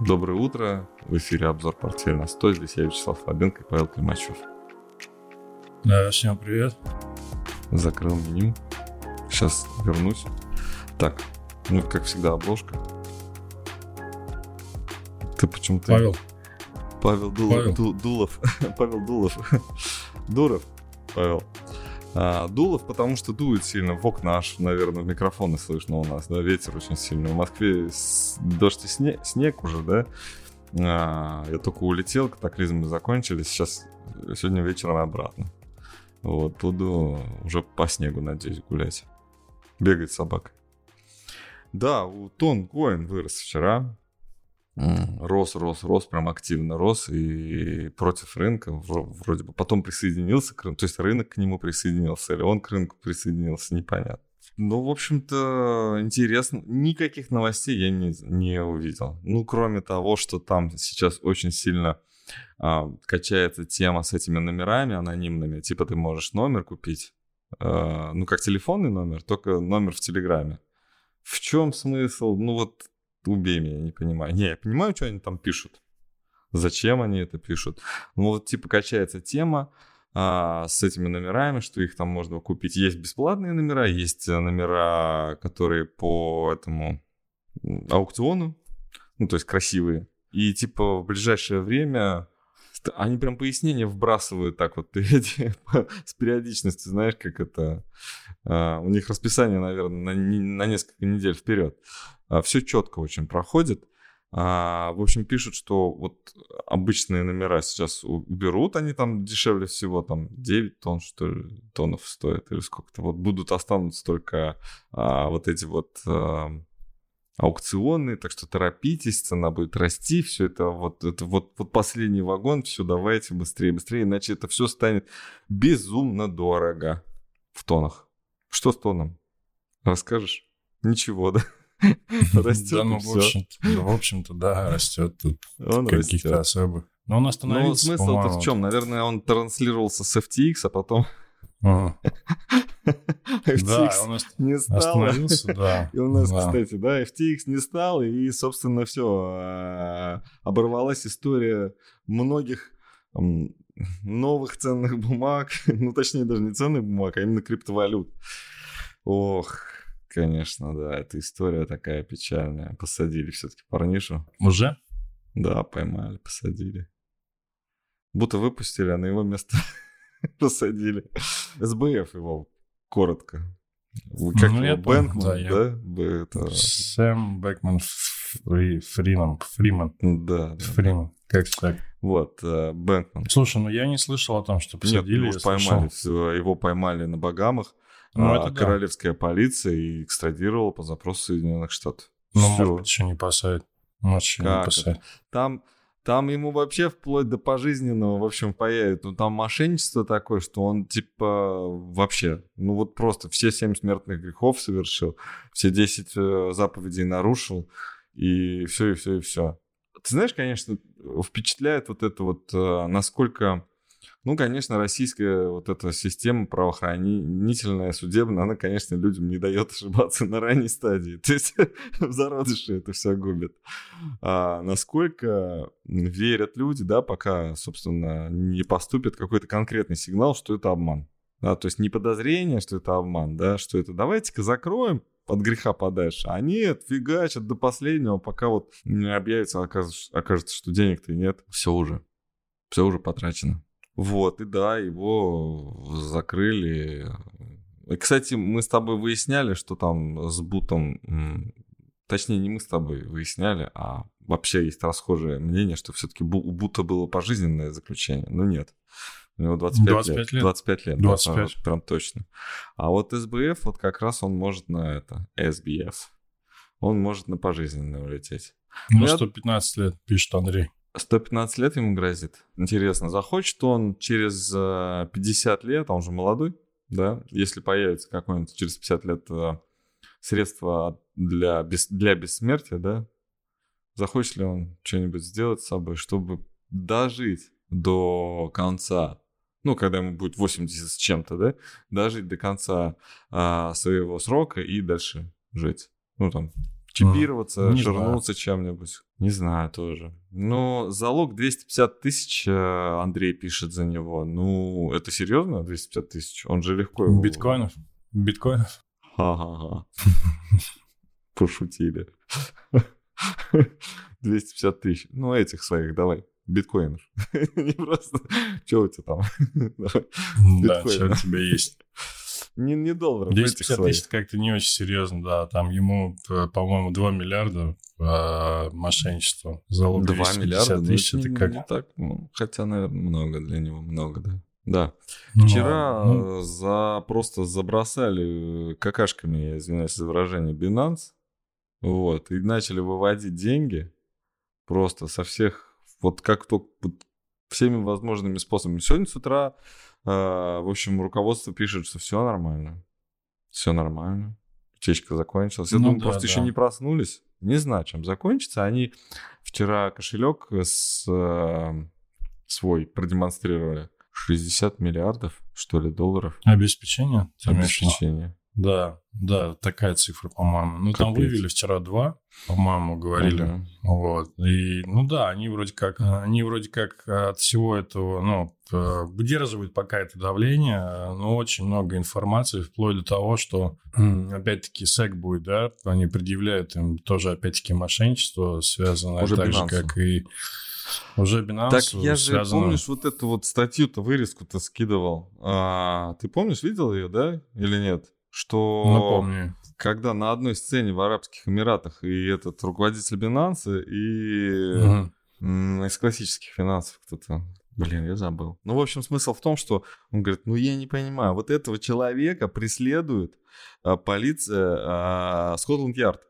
Доброе утро. В эфире обзор портфеля на 100. Здесь я, Вячеслав Слабенко и Павел Климачев. Да, всем привет. Закрыл меню. Сейчас вернусь. Так, ну, как всегда, обложка. Ты почему-то... Павел. Павел Дулов. Павел. Ду- Дулов. Павел Дулов. Дуров. Павел. А, Дулов, потому что дует сильно в окна, аж, наверное, в микрофоны слышно у нас, да, ветер очень сильный. В Москве дождь и снег, снег уже, да. А, я только улетел, катаклизмы закончились, сейчас, сегодня вечером обратно. Вот, буду уже по снегу, надеюсь, гулять. Бегать с собакой. Да, у Тон Коин вырос вчера. Рос, рос, рос, прям активно рос и против рынка вро- вроде бы. Потом присоединился к рынку, то есть рынок к нему присоединился, или он к рынку присоединился, непонятно. Ну, в общем-то, интересно. Никаких новостей я не, не увидел. Ну, кроме того, что там сейчас очень сильно а, качается тема с этими номерами анонимными. Типа ты можешь номер купить, а, ну, как телефонный номер, только номер в Телеграме. В чем смысл? Ну, вот убей меня, не понимаю. Не, я понимаю, что они там пишут. Зачем они это пишут? Ну, вот, типа, качается тема а, с этими номерами, что их там можно купить. Есть бесплатные номера, есть э, номера, которые по этому аукциону, ну, то есть красивые. И, типа, в ближайшее время они прям пояснения вбрасывают так вот с периодичностью, знаешь, как это... а, у них расписание, наверное, на, не- на несколько недель вперед. все четко очень проходит. А, в общем, пишут, что вот обычные номера сейчас уберут, они там дешевле всего, там 9 тонн, что ли, тоннов стоят, или сколько-то. Вот будут останутся только а, вот эти вот а, аукционные, так что торопитесь, цена будет расти, все это вот, это вот, вот последний вагон, все, давайте быстрее, быстрее, иначе это все станет безумно дорого в тоннах. Что с тоном? Расскажешь? Ничего, да? Растет Да, ну, и в общем-то, да, в общем-то, да, растет тут каких-то особых. Но он Ну, остановился, смысл-то по-моему. в чем? Наверное, он транслировался с FTX, а потом Ага. FTX Да, он не стало. да. И у нас, Да. кстати, да, FTX не стал, и, собственно, все. Оборвалась история многих новых ценных бумаг, ну, точнее, даже не ценных бумаг, а именно криптовалют. Ох, конечно, да, эта история такая печальная. Посадили все-таки парнишу. Уже? Да, поймали, посадили. Будто выпустили, а на его место посадили. СБФ его коротко. Как Ну, его, Бэнкман, да, я- да? Это- Сэм Бэкман Фри- Фриман. Фриман. Да, да. Фриман. Как так? Вот, э, Бэнкман. Слушай, ну я не слышал о том, что Нет, посадили. его я уж поймали, слышал. его поймали на Багамах. Ну, а это да. королевская полиция и экстрадировала по запросу Соединенных Штатов. Ну, Всё. может быть, еще не посадят. Может, еще не посадят. Там, там ему вообще вплоть до пожизненного, в общем, появится. Ну, там мошенничество такое, что он, типа, вообще, ну, вот просто все семь смертных грехов совершил, все 10 э, заповедей нарушил, и все, и все, и все. Ты знаешь, конечно, впечатляет вот это вот, э, насколько... Ну, конечно, российская вот эта система правоохранительная, судебная, она, конечно, людям не дает ошибаться на ранней стадии. То есть в зародыше это все губит. А насколько верят люди, да, пока, собственно, не поступит какой-то конкретный сигнал, что это обман. Да, то есть не подозрение, что это обман, да, что это давайте-ка закроем от греха подальше. А нет, фигачат до последнего, пока вот не объявится, окажется, окажется, что денег-то нет. Все уже. Все уже потрачено. Вот, и да, его закрыли. И, кстати, мы с тобой выясняли, что там с Бутом... Точнее, не мы с тобой выясняли, а вообще есть расхожее мнение, что все-таки у Бута было пожизненное заключение. Ну нет. У него 25, 25 лет. 25 лет. 25. да, прям точно. А вот СБФ, вот как раз он может на это, SBF, он может на пожизненное улететь. Ну, Я- 115 лет, пишет Андрей. 115 лет ему грозит. Интересно, захочет он через э, 50 лет, а он же молодой, да, если появится какое-нибудь через 50 лет э, средство для, бес- для бессмертия, да, захочет ли он что-нибудь сделать с собой, чтобы дожить до конца, ну, когда ему будет 80 с чем-то, да, дожить до конца а, своего срока и дальше жить. Ну, там, чипироваться, Не ширнуться чем-нибудь. Не знаю тоже. Но залог 250 тысяч, э, Андрей пишет за него. Ну, это серьезно, 250 тысяч? Он же легко его... Биткоинов? Биткоинов? Ха-ха-ха. Пошутили. 250 тысяч. Ну, этих своих давай. Биткоинов. Не просто... Что у тебя там? Да, что у тебя есть. Не, не долларов, этих 250 своих. тысяч как-то не очень серьезно, да. Там ему, по-моему, 2 миллиарда э, мошенничества. Залог 2 250 миллиарда? Ну, тысяч, это это не, как? не так, ну, хотя, наверное, много для него, много, да. Да. Ну, Вчера ну, э, за, просто забросали э, какашками, я извиняюсь за выражение, Binance. Вот. И начали выводить деньги просто со всех, вот как только, вот всеми возможными способами. Сегодня с утра, в общем, руководство пишет, что все нормально. Все нормально. Утечка закончилась. Я Ну думаю, да, просто да. еще не проснулись. Не знаю, чем закончится. Они вчера кошелек с, э, свой продемонстрировали. 60 миллиардов, что ли, долларов обеспечение? ты Да, да, такая цифра, по-моему. Ну, там Капец. вывели вчера два, по-моему, говорили. Мгм. Вот. И, ну да, они вроде как, они вроде как от всего этого, ну, э, выдерживают пока это давление, э, но очень много информации, вплоть до того, что, опять-таки, СЭК будет, да, они предъявляют им тоже, опять-таки, мошенничество, связанное Уже так же, Binance. как и уже Binance. Так я же, связано- помнишь, вот эту вот статью-то, вырезку-то скидывал. А, ты помнишь, видел ее, да, или нет? Что Напомню. когда на одной сцене в Арабских Эмиратах и этот руководитель Binance и м, из классических финансов кто-то, блин, я забыл. Ну, в общем, смысл в том, что он говорит, ну, я не понимаю, вот этого человека преследует а, полиция а, Скотланд-Ярд.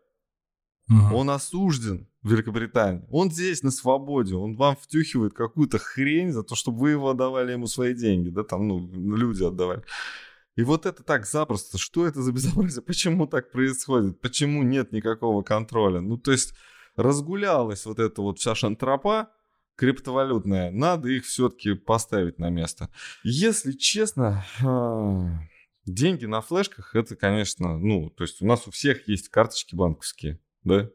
Мгм. Он осужден в Великобритании. Он здесь на свободе. Он вам втюхивает какую-то хрень за то, чтобы вы его отдавали ему свои деньги. Да, там, ну, люди отдавали. И вот это так запросто. Что это за безобразие? Почему так происходит? Почему нет никакого контроля? Ну, то есть разгулялась вот эта вот вся шантропа криптовалютная. Надо их все-таки поставить на место. Если честно, а, деньги на флешках, это, конечно, ну, то есть у нас у всех есть карточки банковские, да?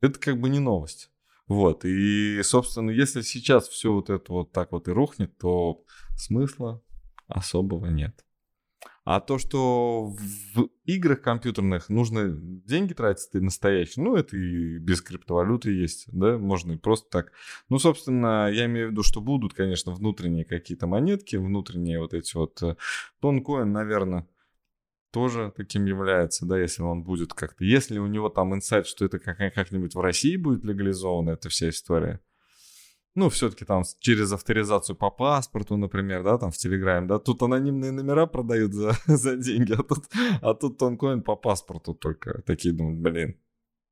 Это как бы не новость. Вот, и, собственно, если сейчас все вот это вот так вот и рухнет, то смысла особого нет. А то, что в играх компьютерных нужно деньги тратить и настоящие, ну, это и без криптовалюты есть, да, можно и просто так. Ну, собственно, я имею в виду, что будут, конечно, внутренние какие-то монетки, внутренние вот эти вот... э, Тонкоин, наверное, тоже таким является, да, если он будет как-то... Если у него там инсайт, что это как- как-нибудь в России будет легализована эта вся история, ну, все-таки там через авторизацию по паспорту, например, да, там в Телеграме, да, тут анонимные номера продают за, за деньги, а тут, а тут тонкоин по паспорту только. Такие думают, блин,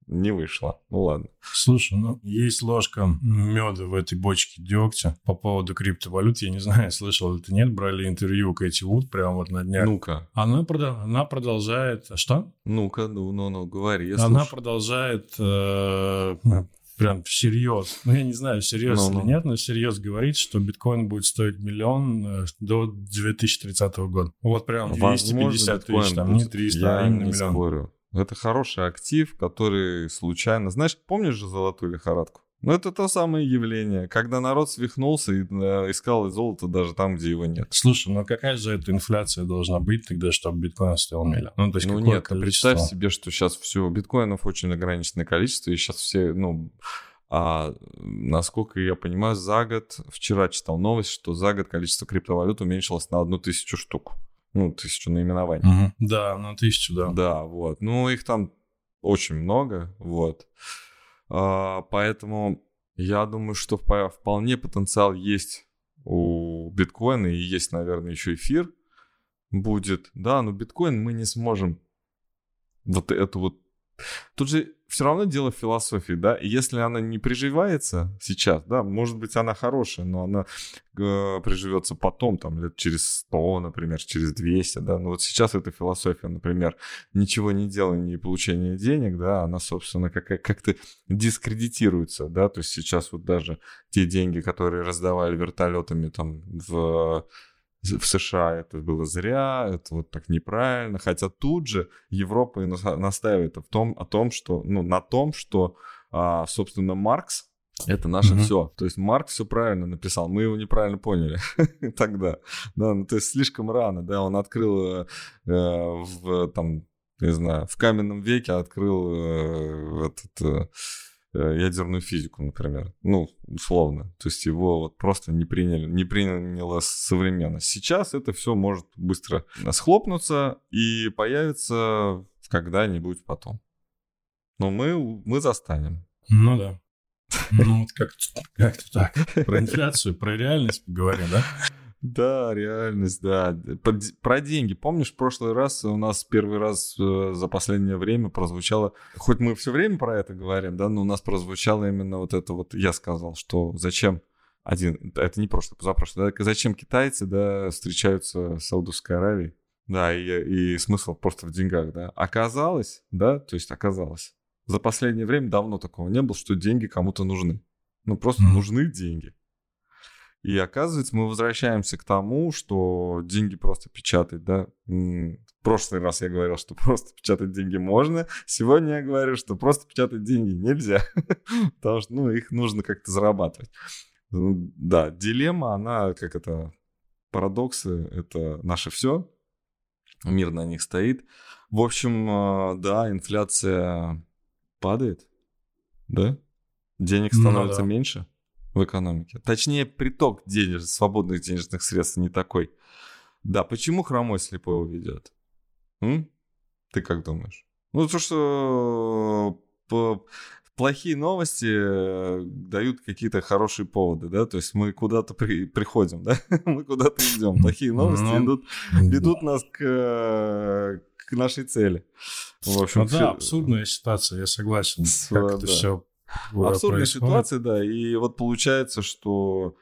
не вышло. Ну ладно. Слушай, ну, есть ложка меда в этой бочке дегтя по поводу криптовалют. Я не знаю, слышал ты нет, брали интервью Кэти Вуд прямо вот на днях. Ну-ка, Она, прода- она продолжает... а Что? ну-ка, ну, ну, ну, говори, я она слушаю. продолжает э, прям всерьез, ну, я не знаю, всерьез Ну-ну. или нет, но всерьез говорит, что биткоин будет стоить миллион э, до 2030 года. Вот прям 250 биткоин тысяч, там не будет. 300, Я а именно не миллион. спорю. Это хороший актив, который случайно... Знаешь, помнишь же золотую лихорадку? Ну, это то самое явление, когда народ свихнулся и э, искал золото даже там, где его нет. Слушай, ну какая же эта инфляция должна быть тогда, чтобы биткоин стоил миллион? Ну, то есть ну нет, количество? представь себе, что сейчас все, биткоинов очень ограниченное количество, и сейчас все, ну, а, насколько я понимаю, за год, вчера читал новость, что за год количество криптовалют уменьшилось на одну тысячу штук. Ну, тысячу наименований. Мгм. Да, на тысячу, да. Да, вот. Ну, их там очень много, вот. А, поэтому я думаю, что впо- вполне потенциал есть у биткоина, и есть, наверное, еще эфир будет. Да, но биткоин мы не сможем вот эту вот... Тут же все равно дело в философии, да, и если она не приживается сейчас, да, может быть, она хорошая, но она э, приживется потом, там, лет через 100, например, через 200, да, но вот сейчас эта философия, например, ничего не делания и получения денег, да, она, собственно, как- как-то дискредитируется, да, то есть сейчас вот даже те деньги, которые раздавали вертолетами там в в США это было зря, это вот так неправильно. Хотя тут же Европа и настаивает в том, о том, что, ну, на том, что, а, собственно, Маркс это наше mm-hmm. все. То есть Марк все правильно написал, мы его неправильно поняли тогда. Да, ну, то есть слишком рано, да, он открыл э, в там, не знаю, в каменном веке открыл э, этот э, э ядерную физику, например. Ну, условно. То есть его вот просто не приняли, не приняла современность. Сейчас это все может быстро схлопнуться и появится когда-нибудь потом. Но мы, мы застанем. Ну да. Ну, вот как-то как так. Про инфляцию, про реальность поговорим, да? Да, реальность, да. Про деньги. Помнишь, в прошлый раз у нас первый раз э, за последнее время прозвучало, хоть мы все время про это говорим, да, но у нас прозвучало именно вот это вот, я сказал, что зачем один, это не прошлый, позапрошлый, да, зачем китайцы, да, встречаются с Саудовской Аравией, да, и, и смысл просто в деньгах, да. Оказалось, да, то есть оказалось, за последнее время давно такого не было, что деньги кому-то нужны. Ну, просто mm-hmm. нужны деньги. И оказывается, мы возвращаемся к тому, что деньги просто печатать, да. В прошлый раз я говорил, что просто печатать деньги можно. Сегодня я говорю, что просто печатать деньги нельзя. Потому что, ну, их нужно как-то зарабатывать. Ну, да, дилемма, она, как это, парадоксы, это наше все. Мир на них стоит. В общем, э, да, инфляция падает, да? Денег ну становится ну, да. меньше в экономике. Точнее, приток денег, свободных денежных средств не такой. Да, почему хромой слепой уведет? М? Ты как думаешь? Ну, то, что по... плохие новости э, дают какие-то хорошие поводы, да, то есть мы куда-то при... приходим, да, мы куда-то идем. Плохие новости ну, идут, ведут нас к, к нашей цели. В общем, ну, да, абсурдная ситуация, я согласен. С, как да. это все Абсурдная происходит. ситуация, да. И вот получается, что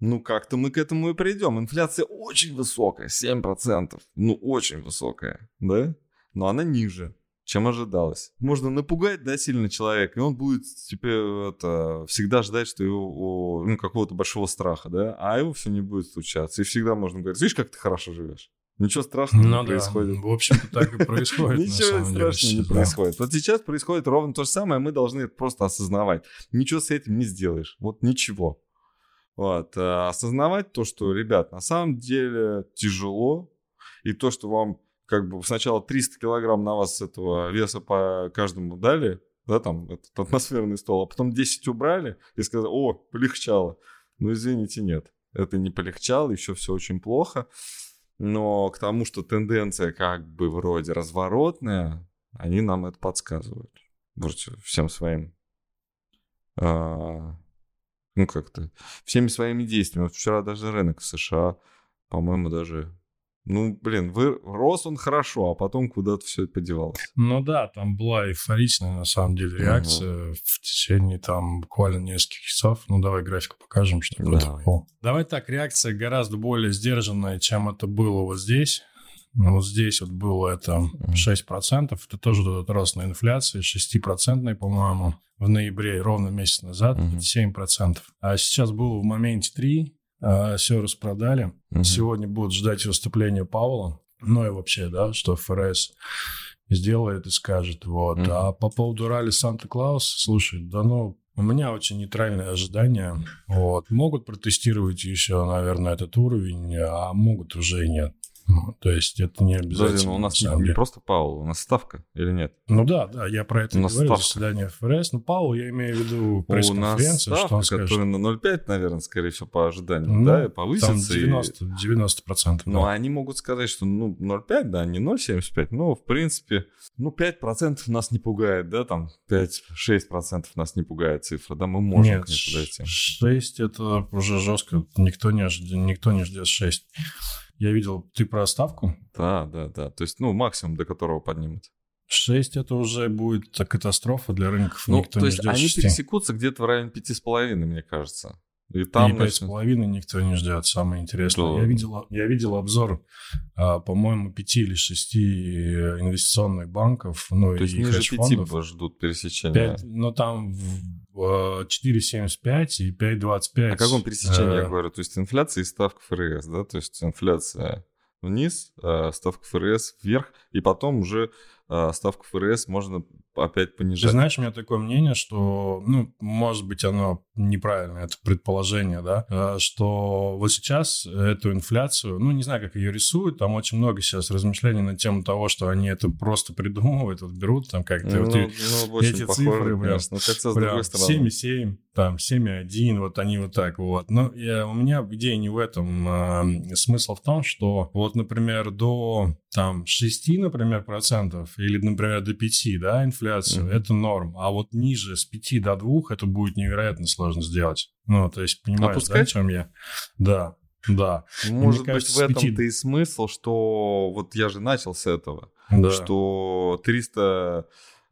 ну, как-то мы к этому и придем. Инфляция очень высокая, 7%. Ну, очень высокая, да? Но она ниже, чем ожидалось. Можно напугать, да, сильно человека, и он будет теперь это, всегда ждать, что его, ну, какого-то большого страха, да? А его все не будет случаться. И всегда можно говорить, видишь, как ты хорошо живешь. Ничего страшного ну, не да. происходит. В общем-то, так и происходит. Ничего страшного не происходит. Вот сейчас происходит ровно то же самое, мы должны это просто осознавать. Ничего с этим не сделаешь. Вот ничего. Вот. А осознавать то, что, ребят, на самом деле тяжело, и то, что вам как бы сначала 300 килограмм на вас этого веса по каждому дали, да, там, этот атмосферный стол, а потом 10 убрали и сказали, о, полегчало. Ну, извините, нет. Это не полегчало, еще все очень плохо. Но к тому, что тенденция как бы вроде разворотная, они нам это подсказывают. Вроде всем своим... А, ну, как-то... Всеми своими действиями. Вот вчера даже рынок в США, по-моему, даже ну, блин, вы, рос он хорошо, а потом куда-то все подевалось. Ну да, там была эйфоричная, на самом деле, реакция угу. в течение там буквально нескольких часов. Ну, давай график покажем, что давай. это было. Давай так, реакция гораздо более сдержанная, чем это было вот здесь. Ну, вот здесь вот было это 6%, это тоже тот рост на инфляции, 6%, по-моему, в ноябре, ровно месяц назад, угу. 7%. А сейчас было в моменте 3%, а, все распродали. Угу. Сегодня будут ждать выступления Паула. Ну и вообще, да, что ФРС сделает и скажет. Вот. Угу. А по поводу ралли Санта-Клаус, слушай, да ну, у меня очень нейтральные ожидания. Вот. Могут протестировать еще, наверное, этот уровень, а могут уже и нет. Ну, то есть это не обязательно. Подожди, но у нас не, не просто Паул, у нас ставка или нет? Ну да, да, я про это у нас говорю, ставка. заседание ФРС. Ну, Паул, я имею в виду пресс-конференцию, что он скажет. которая на 0,5, наверное, скорее всего, по ожиданиям, ну, да, повысится. Там 90, и... 90%. Ну, да. они могут сказать, что ну 0,5, да, не 0,75, но, в принципе, ну, 5% нас не пугает, да, там 5-6% нас не пугает цифра, да, мы можем Нет, к ней подойти. 6 это уже жестко, никто не, ждет, никто не ждет 6. Я видел, ты про ставку? Да, да, да. То есть, ну, максимум, до которого поднимут. 6 это уже будет катастрофа для рынков. Ну, Никто то есть они 6. пересекутся где-то в районе 5,5, мне кажется. И там, и 5,5 никто не ждет, самое интересное. Да. Я, видел, я видел обзор, а, по-моему, 5 или 6 инвестиционных банков. Ну, То есть ниже 5 ждут пересечения? 5, ну, там 4,75 и 5,25. О каком пересечении я говорю? То есть инфляция и ставка ФРС, да? То есть инфляция вниз, ставка ФРС вверх, и потом уже ставку ФРС можно опять понижать. Ты знаешь, у меня такое мнение, что, ну, может быть, оно неправильное, это предположение, да, э, что вот сейчас эту инфляцию, ну, не знаю, как ее рисуют, там очень много сейчас размышлений на тему того, что они это просто придумывают, вот берут там как-то ну, вот ну, эти похоже, цифры, прям, конечно. Ну, прям 7,7, там 7,1, вот они вот так вот. Но я, у меня идея не в этом. А, смысл в том, что вот, например, до там 6, например, процентов или, например, до 5, да, инфляцию, mm-hmm. это норм. А вот ниже с 5 до 2 это будет невероятно сложно сделать. Ну, то есть, понимаешь, Опускать? да, о чем я? Да, да. Может быть, кажется, в этом-то 5... и смысл, что вот я же начал с этого, да. что 300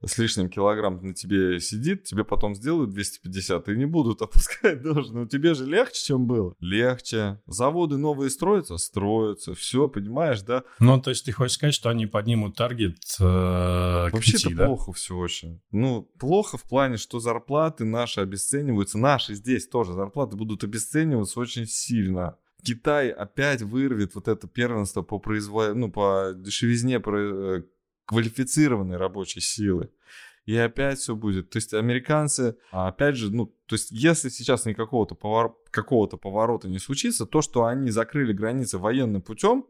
с лишним килограмм на тебе сидит, тебе потом сделают 250 и не будут опускать даже. Но тебе же легче, чем было. Легче. Заводы новые строятся? Строятся. Все, понимаешь, да? Ну, то есть ты хочешь сказать, что они поднимут таргет э, Вообще-то да? плохо все очень. Ну, плохо в плане, что зарплаты наши обесцениваются. Наши здесь тоже зарплаты будут обесцениваться очень сильно. Китай опять вырвет вот это первенство по производ... ну, по дешевизне э, квалифицированной рабочей силы. И опять все будет. То есть американцы, а опять же, ну, то есть если сейчас никакого-то повор... какого-то поворота не случится, то, что они закрыли границы военным путем,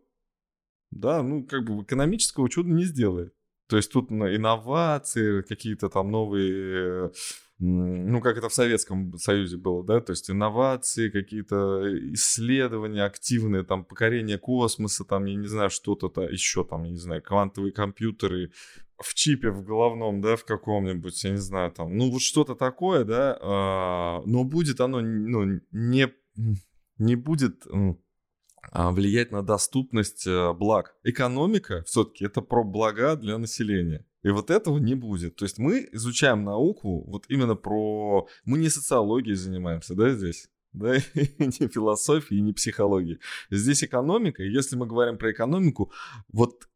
да, ну, как бы экономического чуда не сделает. То есть тут инновации, какие-то там новые ну, как это в Советском Союзе было, да, то есть инновации, какие-то исследования активные, там, покорение космоса, там, я не знаю, что-то -то еще, там, я не знаю, квантовые компьютеры в чипе в головном, да, в каком-нибудь, я не знаю, там, ну, вот что-то такое, да, а, но будет оно, ну, не, не будет влиять на доступность э, благ. Экономика все-таки это про блага для населения. И вот этого не будет. То есть мы изучаем науку вот именно про... Мы не социологией занимаемся, да, здесь? Да, не философией, не психологией. Здесь экономика. И если мы говорим про экономику, вот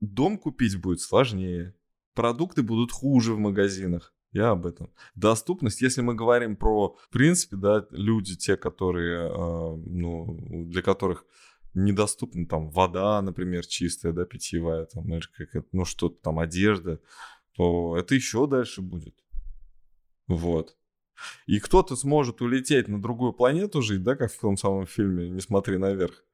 дом купить будет сложнее. Продукты будут хуже в магазинах. Я об этом. Доступность, если мы говорим про, в принципе, да, люди, те, которые, э, ну, для которых недоступна там вода, например, чистая, да, питьевая, там, как ну, что-то там, одежда, то это еще дальше будет. Вот. И кто-то сможет улететь на другую планету жить, да, как в том самом фильме «Не смотри наверх».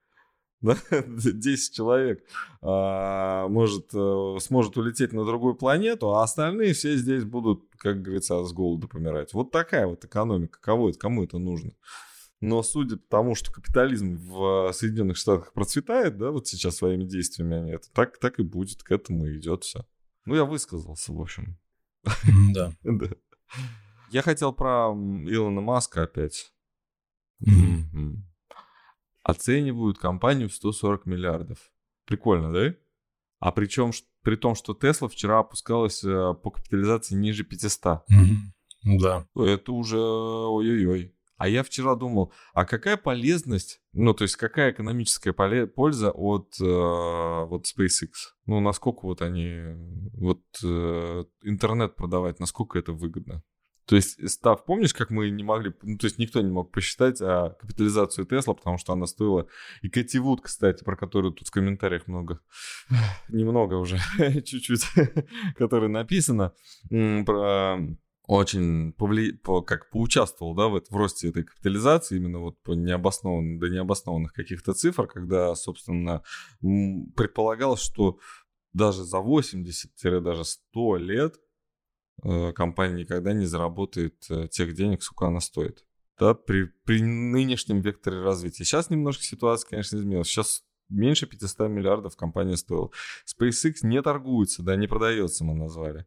Да? 10 человек а, может, а, сможет улететь на другую планету, а остальные все здесь будут, как говорится, с голода помирать. Вот такая вот экономика. Кого это, кому это нужно? Но судя по тому, что капитализм в Соединенных Штатах процветает, да, вот сейчас своими действиями, это так, так и будет, к этому идет все. Ну, я высказался, в общем. Да. да. Я хотел про Илона Маска опять. Оценивают компанию в 140 миллиардов. Прикольно, да? А причем при том, что Тесла вчера опускалась э, по капитализации ниже 500. Да. Это уже ой-ой-ой. А я вчера думал, а какая полезность, ну, то есть какая экономическая польза от э, вот SpaceX? Ну, насколько вот они, вот э, интернет продавать, насколько это выгодно? То есть, став, помнишь, как мы не могли, ну, то есть никто не мог посчитать а, капитализацию Тесла, потому что она стоила, и Кэти Вуд, кстати, про которую тут в комментариях много, немного уже, чуть-чуть, которая написана, про очень повли... по, как поучаствовал да, в, в росте этой капитализации, именно вот по необоснованным, до необоснованных каких-то цифр, когда, собственно, предполагалось, что даже за 80-даже 100 лет э, компания никогда не заработает э, тех денег, сколько она стоит. Да, при, при нынешнем векторе развития. Сейчас немножко ситуация, конечно, изменилась. Сейчас меньше 500 миллиардов компания стоила. SpaceX не торгуется, да, не продается, мы назвали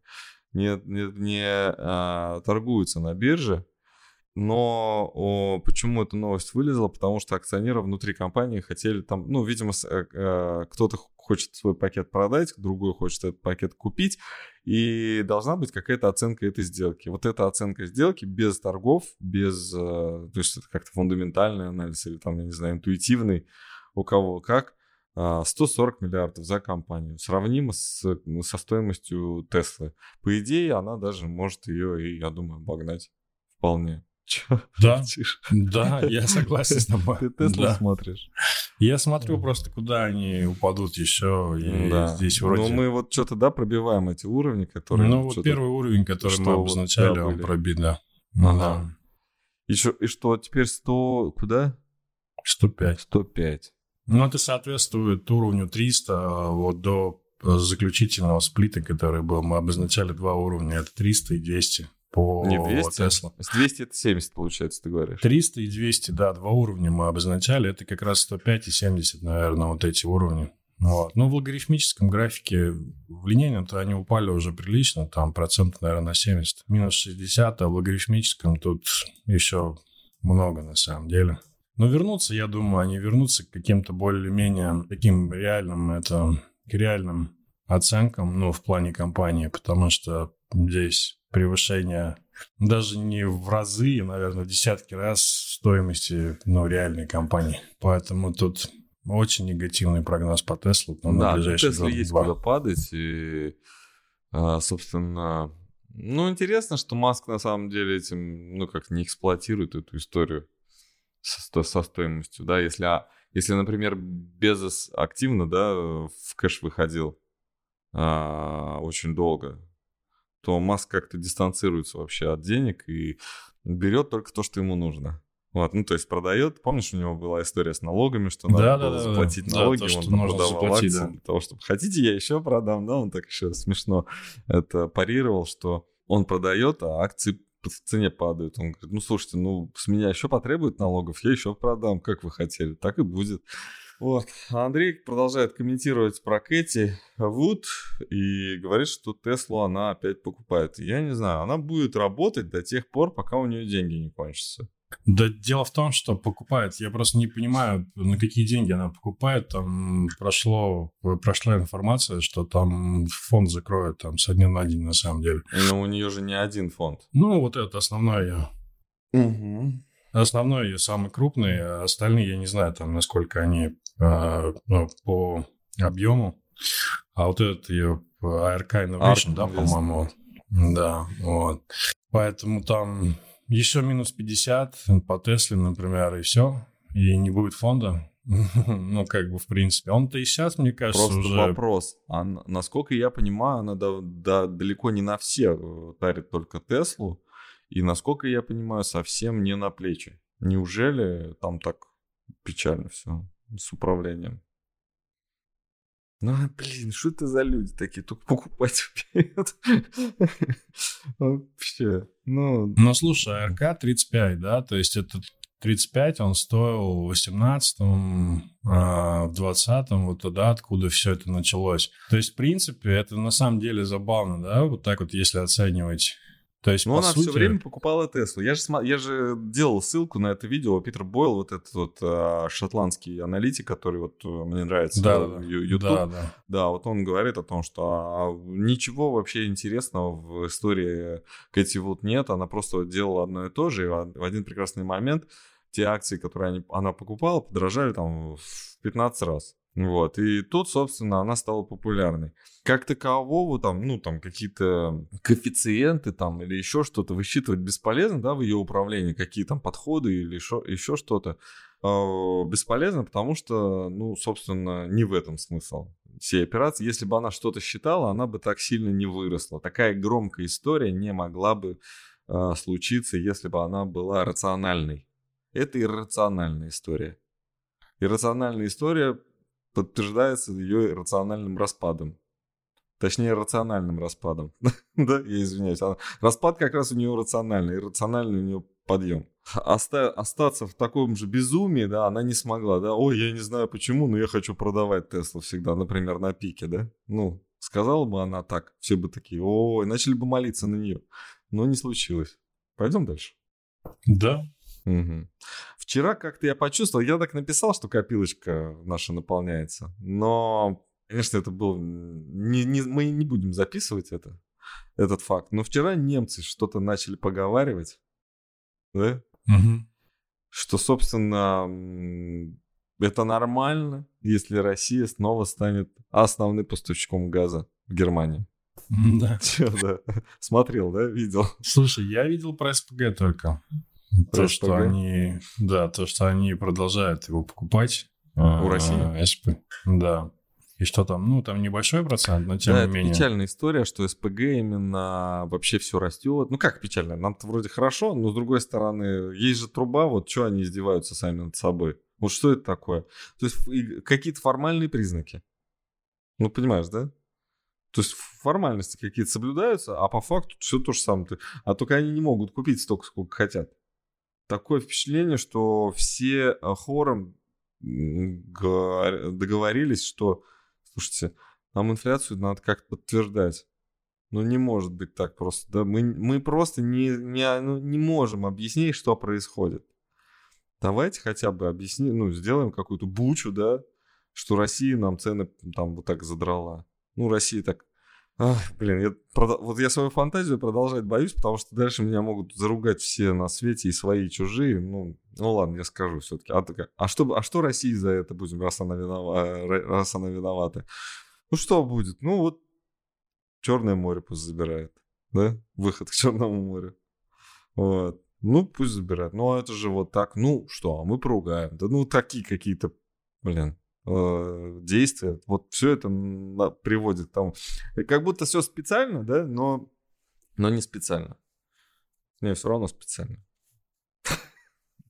не, не, не а, торгуются на бирже. Но о, почему эта новость вылезла? Потому что акционеры внутри компании хотели там, ну, видимо, э, э, кто-то хочет свой пакет продать, другой хочет этот пакет купить, и должна быть какая-то оценка этой сделки. Вот эта оценка сделки без торгов, без, э, то есть это как-то фундаментальный анализ или там, я не знаю, интуитивный, у кого как, 140 а, миллиардов за компанию. Сравнимо с, ну, со стоимостью Теслы. По идее, она даже может ее, я думаю, обогнать. вполне. Чё? Да, да, я согласен с тобой. Ты Теслу да. смотришь. Я смотрю просто, куда они упадут еще, и да. здесь вроде... Ну, мы вот что-то, да, пробиваем эти уровни, которые... Ну, вот первый уровень, который мы обозначали, вот, да, он пробит, да. Ага. да. И, что, и что, теперь 100... Куда? 105. 105. Ну, это соответствует уровню 300 а вот до заключительного сплита, который был. Мы обозначали два уровня, это 300 и 200 по Не 200, Tesla. С 200 это 70, получается, ты говоришь. 300 и 200, да, два уровня мы обозначали. Это как раз 105 и 70, наверное, вот эти уровни. Вот. Ну, в логарифмическом графике в линейном-то они упали уже прилично, там процентов, наверное, на 70. Минус 60, а в логарифмическом тут еще много на самом деле. Но вернуться, я думаю, они вернутся к каким-то более-менее таким реальным, это, к реальным оценкам, ну, в плане компании, потому что здесь превышение даже не в разы, наверное, в десятки раз стоимости, ну, реальной компании. Поэтому тут очень негативный прогноз по Теслу ну, да, на ближайшие Тесла есть два. куда падать, и, а, собственно, ну, интересно, что Маск на самом деле этим, ну, как не эксплуатирует эту историю со, со стоимостью, да, если, а, если, например, Безос активно, да, в кэш выходил а, очень долго, то Маск как-то дистанцируется вообще от денег и берет только то, что ему нужно. Вот, ну, то есть продает. Помнишь, у него была история с налогами, что надо да, было да, заплатить да, налоги, да, то, он продавал заплатить, акции да. для того, чтобы хотите, я еще продам, да, он так еще смешно это парировал, что он продает, а акции в цене падают. Он говорит, ну, слушайте, ну, с меня еще потребуют налогов, я еще продам, как вы хотели, так и будет. Вот. Андрей продолжает комментировать про Кэти Вуд и говорит, что Теслу она опять покупает. Я не знаю, она будет работать до тех пор, пока у нее деньги не кончатся. Да дело в том, что покупает. Я просто не понимаю, на какие деньги она покупает. Там прошло, прошла информация, что там фонд закроет там со дня на день на самом деле. Но у нее же не один фонд. Ну, вот это основной ее. Угу. Основной ее самый крупный, а остальные я не знаю, там, насколько они а, ну, по объему. А вот этот ее ARK Innovation, Arc да, по-моему. Да, вот. Поэтому там еще минус 50 по Тесле, например, и все. И не будет фонда. ну, как бы, в принципе. Он-то и сейчас, мне кажется, Просто уже... вопрос. А насколько я понимаю, она да, да, далеко не на все э, тарит только Теслу. И, насколько я понимаю, совсем не на плечи. Неужели там так печально все с управлением? Ну, блин, что это за люди такие? Только покупать умеют. Вообще, ну... Ну, слушай, РК 35, да? То есть это 35 он стоил в 18 а в 20 вот туда, откуда все это началось. То есть, в принципе, это на самом деле забавно, да, вот так вот, если оценивать то есть, Но она сути... все время покупала Теслу. Я же, я же делал ссылку на это видео. Питер Бойл, вот этот вот а, шотландский аналитик, который вот э, мне нравится да, YouTube. Да, да. да, вот он говорит о том, что а, ничего вообще интересного в истории Кэти Вуд нет. Она просто делала одно и то же. И в один прекрасный момент те акции, которые они, она покупала, подорожали там в 15 раз. Вот, и тут, собственно, она стала популярной. Как такового, там, ну, там, какие-то коэффициенты там или еще что-то высчитывать бесполезно, да, в ее управлении, какие там подходы или еще, еще что-то. Э, бесполезно, потому что, ну, собственно, не в этом смысл всей операции. Если бы она что-то считала, она бы так сильно не выросла. Такая громкая история не могла бы э, случиться, если бы она была рациональной. Это иррациональная история. Иррациональная история подтверждается ее рациональным распадом. Точнее, рациональным распадом. да, я извиняюсь. Распад как раз у нее рациональный, и рациональный у нее подъем. Оста- остаться в таком же безумии, да, она не смогла, да. Ой, я не знаю почему, но я хочу продавать Теслу всегда, например, на пике, да. Ну, сказала бы она так, все бы такие, ой, начали бы молиться на нее. Но не случилось. Пойдем дальше. Да, Угу. Вчера как-то я почувствовал, я так написал, что копилочка наша наполняется, но, конечно, это был... Не, не, мы не будем записывать это, этот факт, но вчера немцы что-то начали поговаривать, да? Угу. Что, собственно, это нормально, если Россия снова станет основным поставщиком газа в Германии. Да. Че, да? Смотрел, да? Видел? Слушай, я видел про СПГ только. То, что они... Да, то, что они продолжают его покупать. У А, России? СП. Да. И что там? Ну, там небольшой процент, но тем да, не это менее. печальная история, что СПГ именно вообще все растет. Ну как печально? Нам-то вроде хорошо, но с другой стороны, есть же труба, вот что они издеваются сами над собой? Вот что это такое? То есть какие-то формальные признаки. Ну, понимаешь, да? То есть формальности какие-то соблюдаются, а по факту все то же самое. А только они не могут купить столько, сколько хотят. Такое впечатление, что все э, хором договорились, что, слушайте, нам инфляцию надо как-то подтверждать. Ну, не может быть так просто. Да? Мы, мы просто не, не, ну, не можем объяснить, что происходит. Давайте хотя бы объясним, ну, сделаем какую-то бучу, да, что Россия нам цены там вот так задрала. Ну, Россия так... Ах, блин, я, прода- вот я свою фантазию продолжать боюсь, потому что дальше меня могут заругать все на свете, и свои, и чужие. Ну, ну ладно, я скажу все-таки. А, такая, а, что, а что России за это будем, раз она, винова- раз она виновата? Ну, что будет? Ну, вот Черное море пусть забирает, да? Выход к Черному морю. Вот. Ну, пусть забирает. Ну, а это же вот так. Ну, что, а мы поругаем. Да ну, такие какие-то, блин, э, действия. Вот все это на- приводит к тому. Как будто все специально, да, но, но не специально. Не, все равно специально.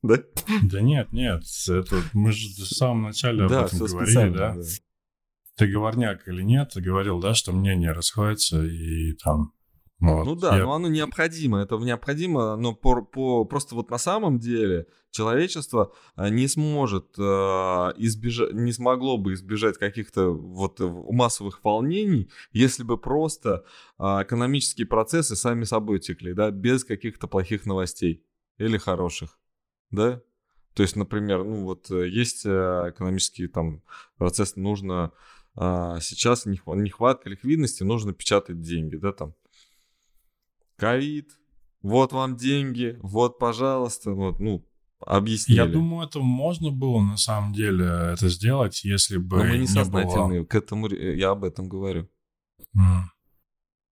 Да? Да нет, нет, это мы же в самом начале об этом говорили, да? да. Ты говорняк или нет, ты говорил, да, что мнения расходятся и там... вот, Ну да, я- но оно необходимо. Это необходимо, но по, по- просто вот на самом деле человечество а, не сможет избежать, не смогло бы избежать каких-то вот э, массовых волнений, если бы просто а, экономические процессы сами собой текли, да, без каких-то плохих новостей или хороших, да. То есть, например, ну вот э, есть э, экономический там процесс, нужно а, сейчас нехва- нехватка ликвидности, нужно печатать деньги, да, там ковид, вот вам деньги, вот, пожалуйста, вот, ну, объяснили. Я думаю, это можно было на самом деле это сделать, если бы Но мы не сознательные, было... к этому я об этом говорю. М.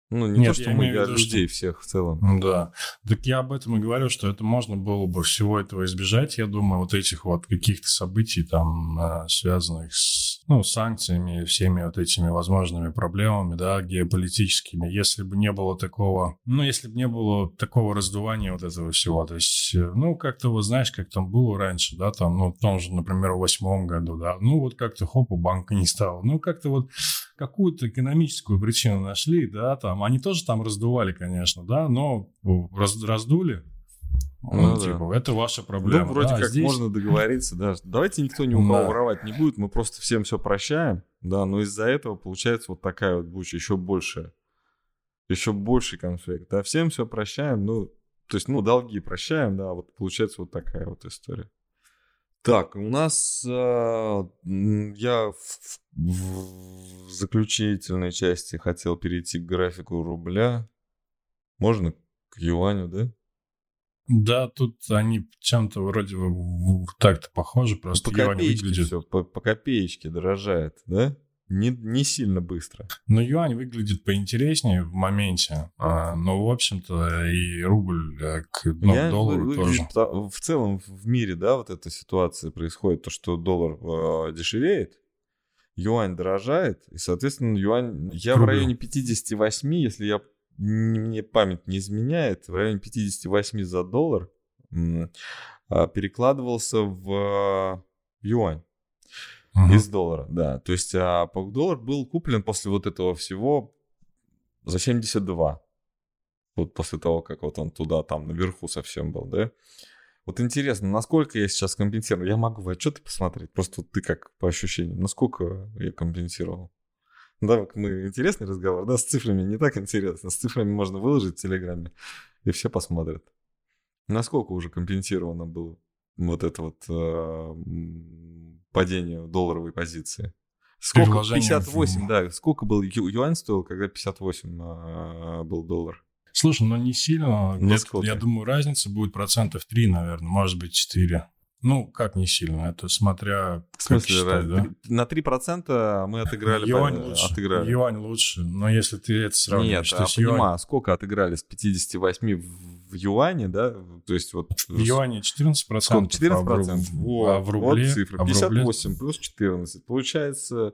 Ну, не Нет, то, что я мы, я виду, что- людей всех в целом. Да. Так я об этом и говорю, что это можно было бы всего этого избежать, я думаю, вот этих вот каких-то событий, там, э, связанных с ну, санкциями и всеми вот этими возможными проблемами, да, геополитическими, если бы не было такого, ну, если бы не было такого раздувания вот этого всего, то есть, э, ну, как-то вот знаешь, как там было раньше, да, там, ну, в том же, например, в восьмом году, да, ну, вот как-то хоп, у банка не стало, ну, как-то вот какую-то экономическую причину нашли, да, там, они тоже там раздували, конечно, да, но ну, раз- раздули, ну, Ну да. типа, это ваша проблема. Ну, вроде да, как здесь- можно договориться, да. Давайте никто ни у кого Да. воровать не будет, мы просто всем все прощаем, да, но из-за этого получается вот такая вот буча, еще большая. Еще больший конфликт, да, всем все прощаем, ну, то есть, ну, долги прощаем, да, вот получается вот такая вот история. Так, у нас э, я в, в- в заключительной части хотел перейти к графику рубля. Можно к юаню, да? Да, тут они чем-то вроде в- так-то похожи, просто по юань выглядит... все, по, по копеечке дорожает, да? Не, не сильно быстро. Но юань выглядит поинтереснее в моменте, а, но, в общем-то, и рубль э, к ну, Я доллару вы- тоже. В целом в мире, да, вот эта ситуация происходит, то, что доллар э, дешевеет, юань дорожает, и, соответственно, юань... Я в Рублю. районе 58, если я мне память не изменяет, в районе 58 за доллар а, перекладывался в юань. Мгм. Из доллара, да. То есть а, доллар был куплен после вот этого всего за 72. Вот после того, как вот он туда, там, наверху совсем был, да? Вот интересно, насколько я сейчас компенсирую? Я могу в отчеты посмотреть, просто вот ты как по ощущениям, насколько я компенсировал? Да, мы интересный разговор, да, с цифрами не так интересно. С цифрами можно выложить в Телеграме, и все посмотрят. Насколько уже компенсировано было вот это вот э, падение долларовой позиции? Сколько? Переложение 58, в- да. Сколько был ю- юань стоил, когда 58 э, был доллар? Слушай, ну не сильно. Где-то, Насколько? Я думаю, разница будет процентов 3, наверное, может быть 4. Ну, как не сильно? Это смотря В смысле, считать, да? на 3% мы отыграли. Юань по- лучше. Отыграли. Юань лучше. Но если ты это сравниваешь, Нет, а есть юань- понимаю, сколько отыграли с 58 в, юане, да? То есть вот... в юане 14%, Сколько? 14%? а в, руб- Вот, а в рубле, вот цифра. а в рубле 58 плюс 14. Получается,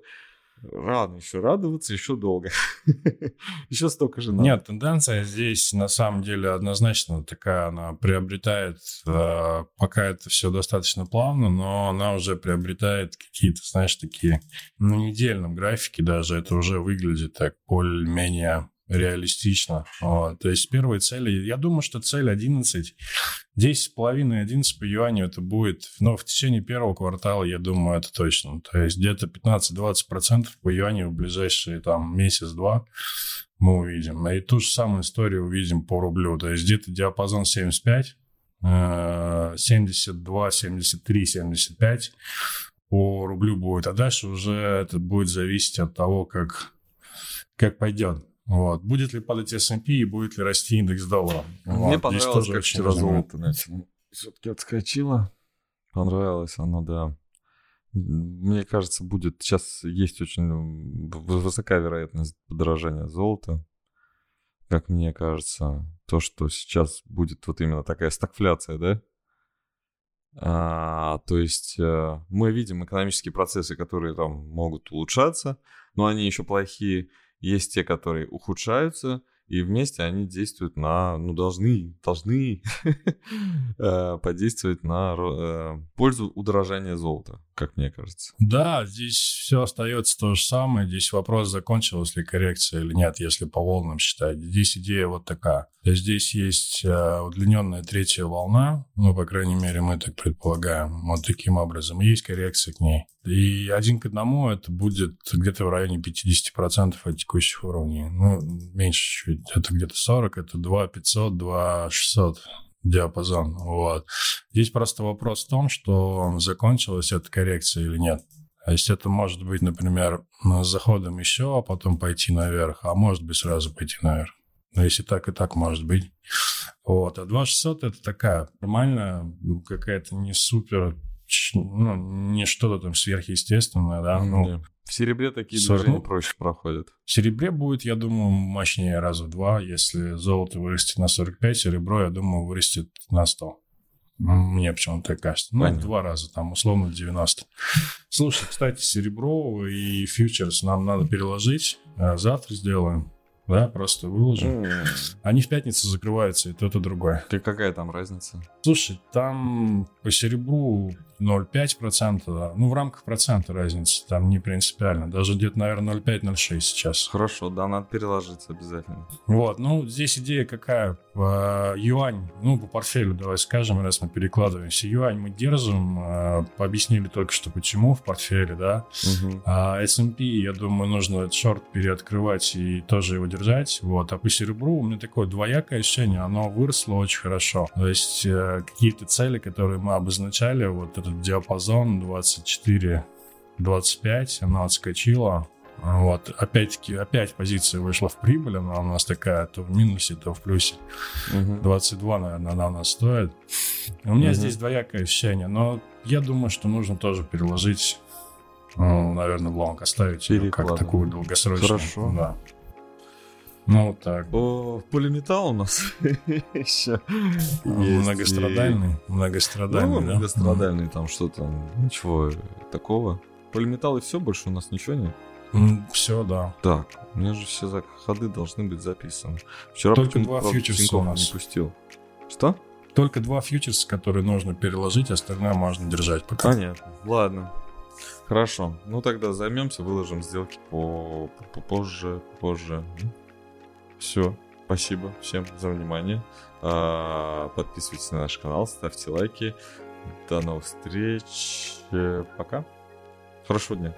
рано еще радоваться, еще долго. еще столько же надо. Нет, тенденция здесь на самом деле однозначно такая, она приобретает, э, пока это все достаточно плавно, но она уже приобретает какие-то, знаешь, такие, на недельном графике даже это уже выглядит так более-менее реалистично. Вот. То есть первые цели, я думаю, что цель 11, 10,5 и 11 по юаню это будет, но в течение первого квартала, я думаю, это точно. То есть где-то 15-20% по юаню в ближайшие там месяц-два мы увидим. И ту же самую историю увидим по рублю. То есть где-то диапазон 75, э, 72, 73, 75 по рублю будет. А дальше уже это будет зависеть от того, как, как пойдет. Вот. Будет ли падать S&P и будет ли расти индекс доллара. Мне Вот. Здесь понравилось, тоже как момент. золото. Все-таки отскочило. Понравилось оно, да. Мне кажется, будет сейчас есть очень м, в- высока вероятность подорожания золота. Как мне кажется, то, что сейчас будет вот именно такая стагфляция, да? А, то есть э, мы видим экономические процессы, которые там могут улучшаться, но они еще плохие. Есть те, которые ухудшаются, и вместе они действуют на, ну, должны, должны э, подействовать на э, пользу удорожания золота, как мне кажется. Да, здесь все остается то же самое. Здесь вопрос, закончилась ли коррекция или нет, если по волнам считать. Здесь идея вот такая. Здесь есть э, удлиненная третья волна, ну, по крайней мере, мы так предполагаем, вот таким образом. Есть коррекция к ней. И один к одному это будет где-то в районе 50% от текущих уровней. Ну, меньше чуть. Это где-то 40, это 2 500, 2 600 диапазон. Вот. Здесь просто вопрос в том, что закончилась эта коррекция или нет. То есть это может быть, например, с заходом еще, а потом пойти наверх, а может быть сразу пойти наверх. Но если так и так может быть. Вот. А 2600 это такая нормальная, ну, какая-то не супер, ну, не что-то там сверхъестественное, да. Ну, Да. В серебре такие 40. движения проще проходят. в серебре будет, я думаю, мощнее раза в два. Если золото вырастет на 45, серебро, я думаю, вырастет на 100. Мне почему-то так кажется. Ну, Понятно. два раза, там, условно, 90. Слушай, кстати, серебро и фьючерс нам надо переложить. А Завтра сделаем. Да, просто выложим. Они в пятницу закрываются, и то, и то другое. ты Какая там разница? Слушай, там по серебру 0,5%, да. ну, в рамках процента разница, там не принципиально. Даже где-то, наверное, 0,5-0,6 сейчас. Хорошо, да, надо переложиться обязательно. Вот, ну, здесь идея какая? По юань, ну, по портфелю давай скажем, раз мы перекладываемся. Юань мы держим, э, пообъяснили только что почему в портфеле, да. Мгм. А S&P, я думаю, нужно этот шорт переоткрывать и тоже его держать. Вот. А по серебру у меня такое двоякое ощущение, оно выросло очень хорошо. То есть э, какие-то цели, которые мы обозначали, вот этот диапазон 24-25, оно отскочило. Вот, опять-таки, опять позиция вышла в прибыль, она у нас такая то в минусе, то в плюсе. Мгм. 22, наверное, она у нас стоит. У меня Мгм. здесь двоякое ощущение, но я думаю, что нужно тоже переложить, ну, наверное, в лонг, оставить ее как такую долгосрочную. Хорошо. Да. Ну, так. О, полиметалл у нас еще. Многострадальный, И- многострадальный, Ну, да? многострадальный там что-то. Ничего такого. Полиметалл и все, больше у нас ничего нет. Все, да. Так, у меня же все ходы должны быть записаны. Вчера Только два фьючерса у нас. не пустил. Что? Только два фьючерса, которые нужно переложить, остальное можно держать пока. Понятно. Ладно. Хорошо. Ну тогда займемся, выложим сделки по- позже, позже. Все. Спасибо всем за внимание. А, Подписывайтесь на наш канал, ставьте лайки. До новых встреч. Э, Пока. Хорошего дня.